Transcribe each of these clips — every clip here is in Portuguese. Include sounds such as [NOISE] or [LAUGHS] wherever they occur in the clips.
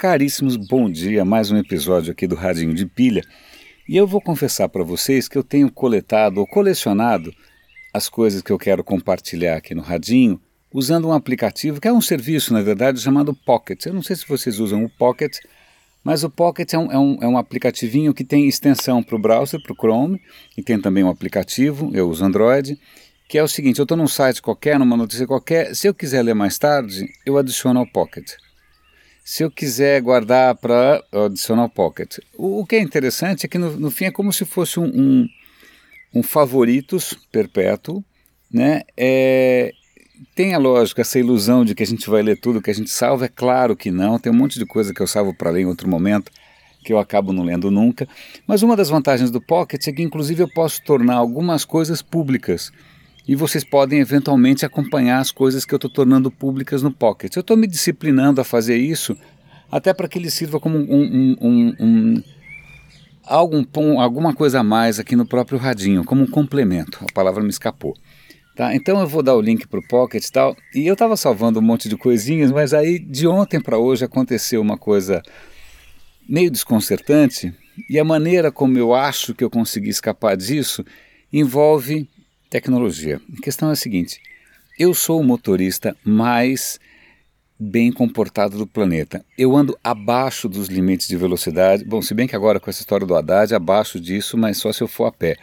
Caríssimos, bom dia, mais um episódio aqui do Radinho de Pilha. E eu vou confessar para vocês que eu tenho coletado ou colecionado as coisas que eu quero compartilhar aqui no Radinho usando um aplicativo que é um serviço, na verdade, chamado Pocket. Eu não sei se vocês usam o Pocket, mas o Pocket é um, é um, é um aplicativinho que tem extensão para o browser, para o Chrome, e tem também um aplicativo, eu uso Android, que é o seguinte, eu estou num site qualquer, numa notícia qualquer, se eu quiser ler mais tarde, eu adiciono ao Pocket. Se eu quiser guardar para adicionar ao Pocket. O, o, que é interessante é que no, no fim é como se fosse um, um, um favoritos perpétuo, né? É, tem a lógica, essa ilusão de que a gente vai ler tudo que a gente salva, é claro que não, tem um monte de coisa que eu salvo para ler em outro momento, que eu acabo não lendo nunca, mas uma das vantagens do Pocket é que inclusive eu posso tornar algumas coisas públicas e vocês podem eventualmente acompanhar as coisas que eu estou tornando públicas no Pocket. Eu estou me disciplinando a fazer isso, até para que ele sirva como um, um, um, um algum, alguma coisa a mais aqui no próprio radinho, como um complemento. A palavra me escapou. Tá, então eu vou dar o link para o Pocket e tal. E eu estava salvando um monte de coisinhas, mas aí de ontem para hoje aconteceu uma coisa meio desconcertante. E a maneira como eu acho que eu consegui escapar disso envolve Tecnologia. A questão é a seguinte: eu sou o motorista mais bem comportado do planeta. Eu ando abaixo dos limites de velocidade. Bom, se bem que agora com essa história do Haddad, abaixo disso, mas só se eu for a pé.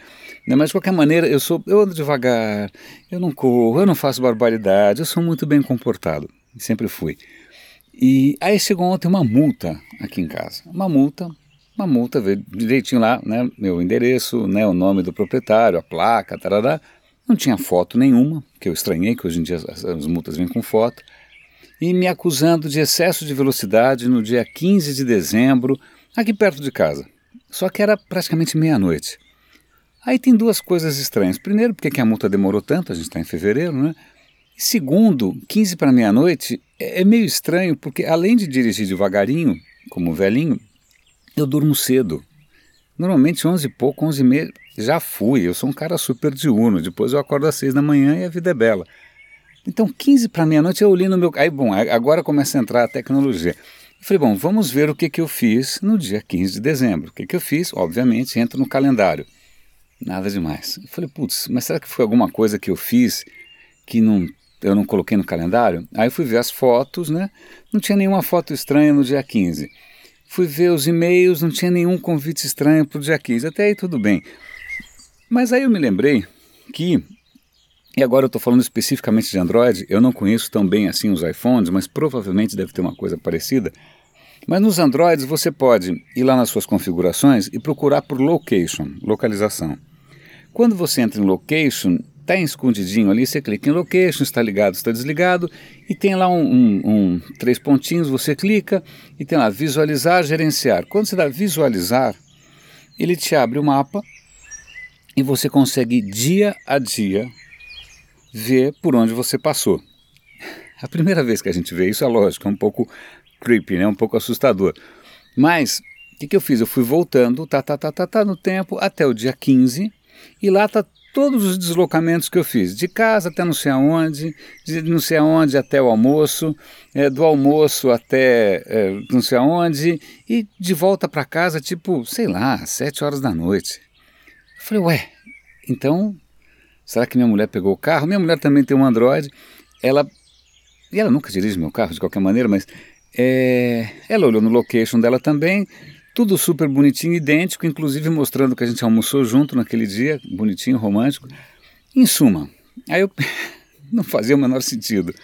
Né, mas de qualquer maneira, eu sou, eu ando devagar, eu não corro, eu não faço barbaridade, eu sou muito bem comportado. Sempre fui. E aí chegou ontem uma multa aqui em casa. Uma multa uma multa, veio direitinho lá, né, meu endereço, né, o nome do proprietário, a placa, tarará. Não tinha foto nenhuma, que eu estranhei, que hoje em dia as, as multas vêm com foto, e me acusando de excesso de velocidade no dia 15 de dezembro, aqui perto de casa. Só que era praticamente meia-noite. Aí tem duas coisas estranhas. Primeiro, porque que a multa demorou tanto, a gente está em fevereiro, né? E segundo, 15 para meia-noite é, é meio estranho, porque além de dirigir devagarinho, como velhinho, eu durmo cedo. Normalmente 11 e pouco, 11 e meia, já fui. Eu sou um cara super diurno. Depois eu acordo às 6 da manhã e a vida é bela. Então, 15 para meia-noite eu olhei no meu. Aí, bom, agora começa a entrar a tecnologia. Eu falei, bom, vamos ver o que, que eu fiz no dia 15 de dezembro. O que, que eu fiz? Obviamente, entro no calendário. Nada demais. Eu falei, putz, mas será que foi alguma coisa que eu fiz que não, eu não coloquei no calendário? Aí fui ver as fotos, né? Não tinha nenhuma foto estranha no dia 15. Fui ver os e-mails, não tinha nenhum convite estranho para o dia 15. Até aí tudo bem. Mas aí eu me lembrei que, e agora eu estou falando especificamente de Android, eu não conheço tão bem assim os iPhones, mas provavelmente deve ter uma coisa parecida. Mas nos Androids você pode ir lá nas suas configurações e procurar por location, localização. Quando você entra em location, está escondidinho ali, você clica em location, está ligado, está desligado, e tem lá um, um, um, três pontinhos, você clica e tem lá visualizar, gerenciar. Quando você dá visualizar, ele te abre o mapa e você consegue dia a dia ver por onde você passou. A primeira vez que a gente vê isso, é lógico, é um pouco creepy, né? um pouco assustador. Mas o que, que eu fiz? Eu fui voltando, tá, tá, tá, tá, tá, no tempo, até o dia 15, e lá tá todos os deslocamentos que eu fiz, de casa até não sei aonde, de não sei aonde até o almoço, é, do almoço até é, não sei aonde, e de volta para casa, tipo, sei lá, sete horas da noite. Falei, ué, então, será que minha mulher pegou o carro? Minha mulher também tem um Android, ela, e ela nunca dirige meu carro de qualquer maneira, mas é, ela olhou no location dela também, tudo super bonitinho, idêntico, inclusive mostrando que a gente almoçou junto naquele dia, bonitinho, romântico. Em suma, aí eu [LAUGHS] não fazia o menor sentido.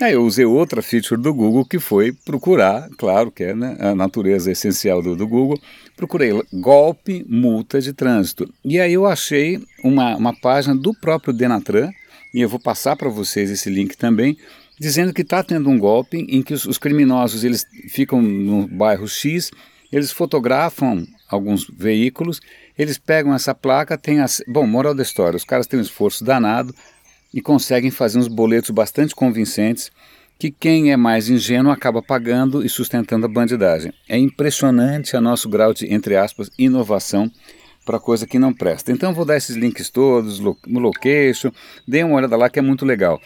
Aí eu usei outra feature do Google que foi procurar, claro que é né, a natureza essencial do, do, Google, procurei golpe multa de trânsito. E aí eu achei uma, uma página do próprio Denatran, e eu vou passar para vocês esse link também, dizendo que está tendo um golpe em que os, os criminosos eles ficam no bairro X eles fotografam alguns veículos, eles pegam essa placa, tem as. Bom, moral da história, os caras têm um esforço danado e conseguem fazer uns boletos bastante convincentes que quem é mais ingênuo acaba pagando e sustentando a bandidagem. É impressionante o nosso grau de, entre aspas, inovação para coisa que não presta. Então vou dar esses links todos no location, dê uma olhada lá que é muito legal.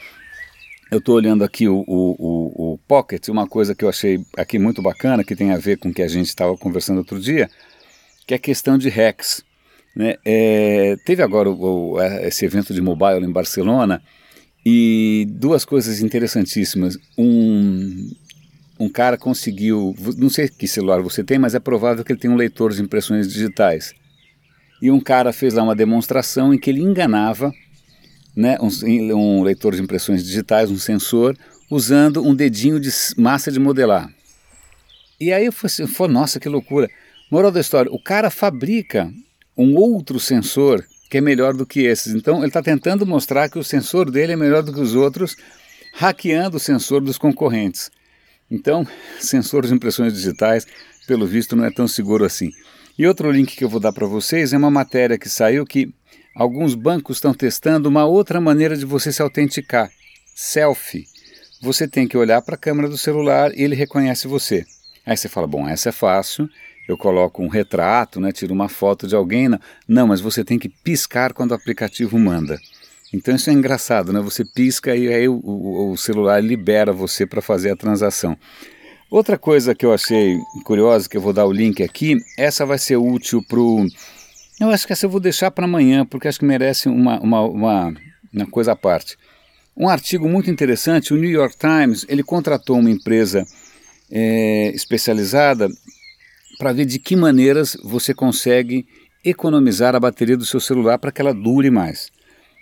eu estou olhando aqui o, o, o, o, Pocket, uma coisa que eu achei aqui muito bacana, que tem a ver com o que a gente estava conversando outro dia, que é a questão de hacks. Né? É, teve agora o, esse evento de mobile em Barcelona e duas coisas interessantíssimas. Um, um cara conseguiu, não sei que celular você tem, mas é provável que ele tenha um leitor de impressões digitais. E um cara fez lá uma demonstração em que ele enganava né, um, um leitor de impressões digitais, um sensor, usando um dedinho de massa de modelar. E aí eu falei, assim, nossa, que loucura. Moral da história, o cara fabrica um outro sensor que é melhor do que esses. Então ele está tentando mostrar que o sensor dele é melhor do que os outros, hackeando o sensor dos concorrentes. Então, [LAUGHS] sensor de impressões digitais, pelo visto, não é tão seguro assim. E outro link que eu vou dar para vocês é uma matéria que saiu que alguns bancos estão testando uma outra maneira de você se autenticar: selfie. Você tem que olhar para a câmera do celular e ele reconhece você. Aí você fala: bom, essa é fácil. Eu coloco um retrato, né, tiro uma foto de alguém. Não, não mas você tem que piscar quando o aplicativo manda. Então isso é engraçado, né? Você pisca e aí o, o, o celular libera você para fazer a transação. Outra coisa que eu achei curiosa, que eu vou dar o link aqui, essa vai ser útil para o. Eu acho que essa eu vou deixar para amanhã, porque acho que merece uma, uma, uma, uma coisa à parte. Um artigo muito interessante, o New York Times, ele contratou uma empresa é, especializada para ver de que maneiras você consegue economizar a bateria do seu celular para que ela dure mais.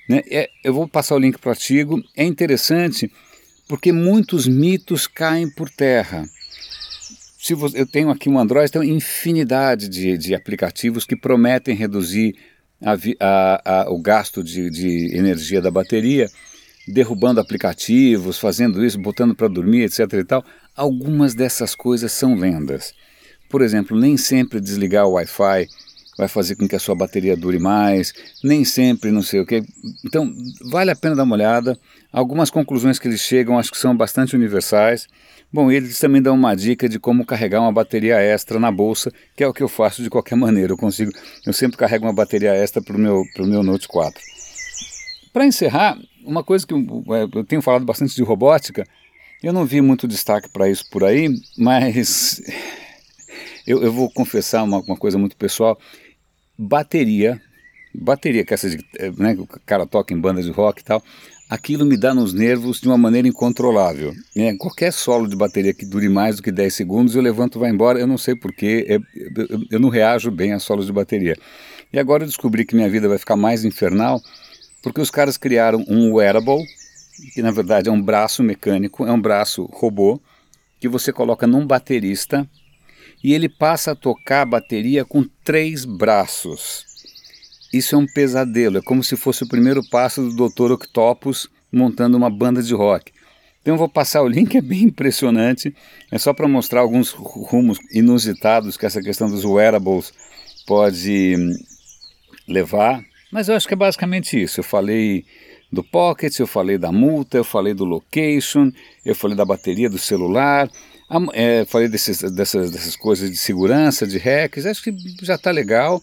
Né? É, eu vou passar o link para o artigo. É interessante porque muitos mitos caem por terra se você, eu tenho aqui um Android, tem infinidade de, de aplicativos que prometem reduzir a, a, a, o gasto de, de energia da bateria, derrubando aplicativos, fazendo isso, botando para dormir, etc. e tal. Algumas dessas coisas são lendas. Por exemplo, nem sempre desligar o Wi-Fi vai fazer com que a sua bateria dure mais, nem sempre não sei o que. Então, vale a pena dar uma olhada. Algumas conclusões que eles chegam acho que são bastante universais. Bom, eles também dão uma dica de como carregar uma bateria extra na bolsa, que é o que eu faço de qualquer [LAUGHS] maneira. Eu consigo, eu sempre carrego uma bateria extra para o meu, pro meu Note 4. Para encerrar, uma coisa que é, eu tenho falado bastante de robótica, eu não vi muito destaque para isso por aí, mas [LAUGHS] eu, eu vou confessar uma, uma, coisa muito pessoal. Bateria, bateria, que essa de, é, né, o cara toca em bandas de rock e tal, aquilo me dá nos nervos de uma maneira incontrolável. É, qualquer solo de bateria que dure mais do que 10 segundos, eu levanto e vai embora, eu não sei porquê, é, eu, eu não reajo bem a solos de bateria. E agora eu descobri que minha vida vai ficar mais infernal, porque os caras criaram um wearable, que na verdade é um braço mecânico, é um braço robô, que você coloca num baterista e ele passa a tocar a bateria com três braços. Isso é um pesadelo, é como se fosse o primeiro passo do Dr. Octopus montando uma banda de rock. Então eu vou passar o link, [LAUGHS] é bem impressionante. É só para mostrar alguns rumos inusitados que essa questão dos wearables pode hum, levar. Mas eu acho que é basicamente isso. Eu falei do Pocket, eu falei da multa, eu falei do location, eu falei da bateria do celular, é, falei desses, dessas, dessas coisas de segurança, de hacks. Acho que já está legal.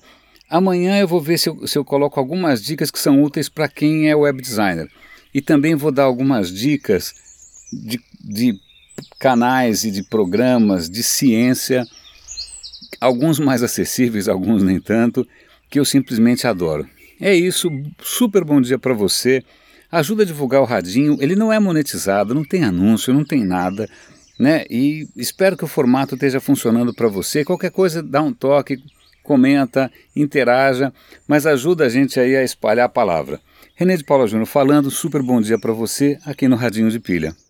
Amanhã eu vou ver se eu, se eu coloco algumas dicas que são úteis para quem é web designer. E também vou dar algumas dicas de, de canais e de programas de ciência, alguns mais acessíveis, alguns nem tanto, que eu simplesmente adoro. É isso, super bom dia para você. Ajuda a divulgar o radinho, ele não é monetizado, não tem anúncio, não tem nada, né? E espero que o formato esteja funcionando para você. Qualquer coisa, dá um toque, comenta, interaja, mas ajuda a gente aí a espalhar a palavra. René de Paula Júnior falando, super bom dia para você aqui no Radinho de Pilha.